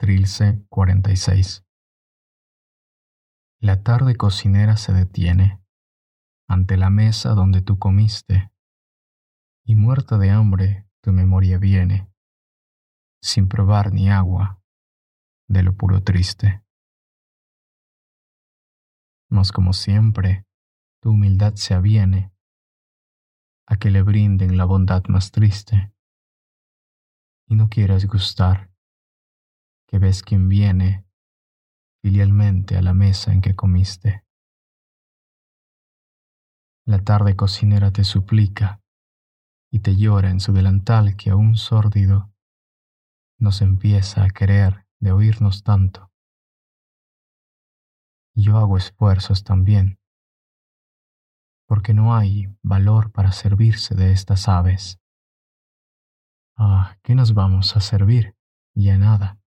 Trilce 46 La tarde cocinera se detiene ante la mesa donde tú comiste, y muerta de hambre tu memoria viene, sin probar ni agua de lo puro triste. Mas como siempre, tu humildad se aviene a que le brinden la bondad más triste, y no quieras gustar, que ves quien viene filialmente a la mesa en que comiste. La tarde cocinera te suplica y te llora en su delantal que aún sórdido nos empieza a querer de oírnos tanto. Yo hago esfuerzos también, porque no hay valor para servirse de estas aves. Ah, ¿qué nos vamos a servir? Ya nada.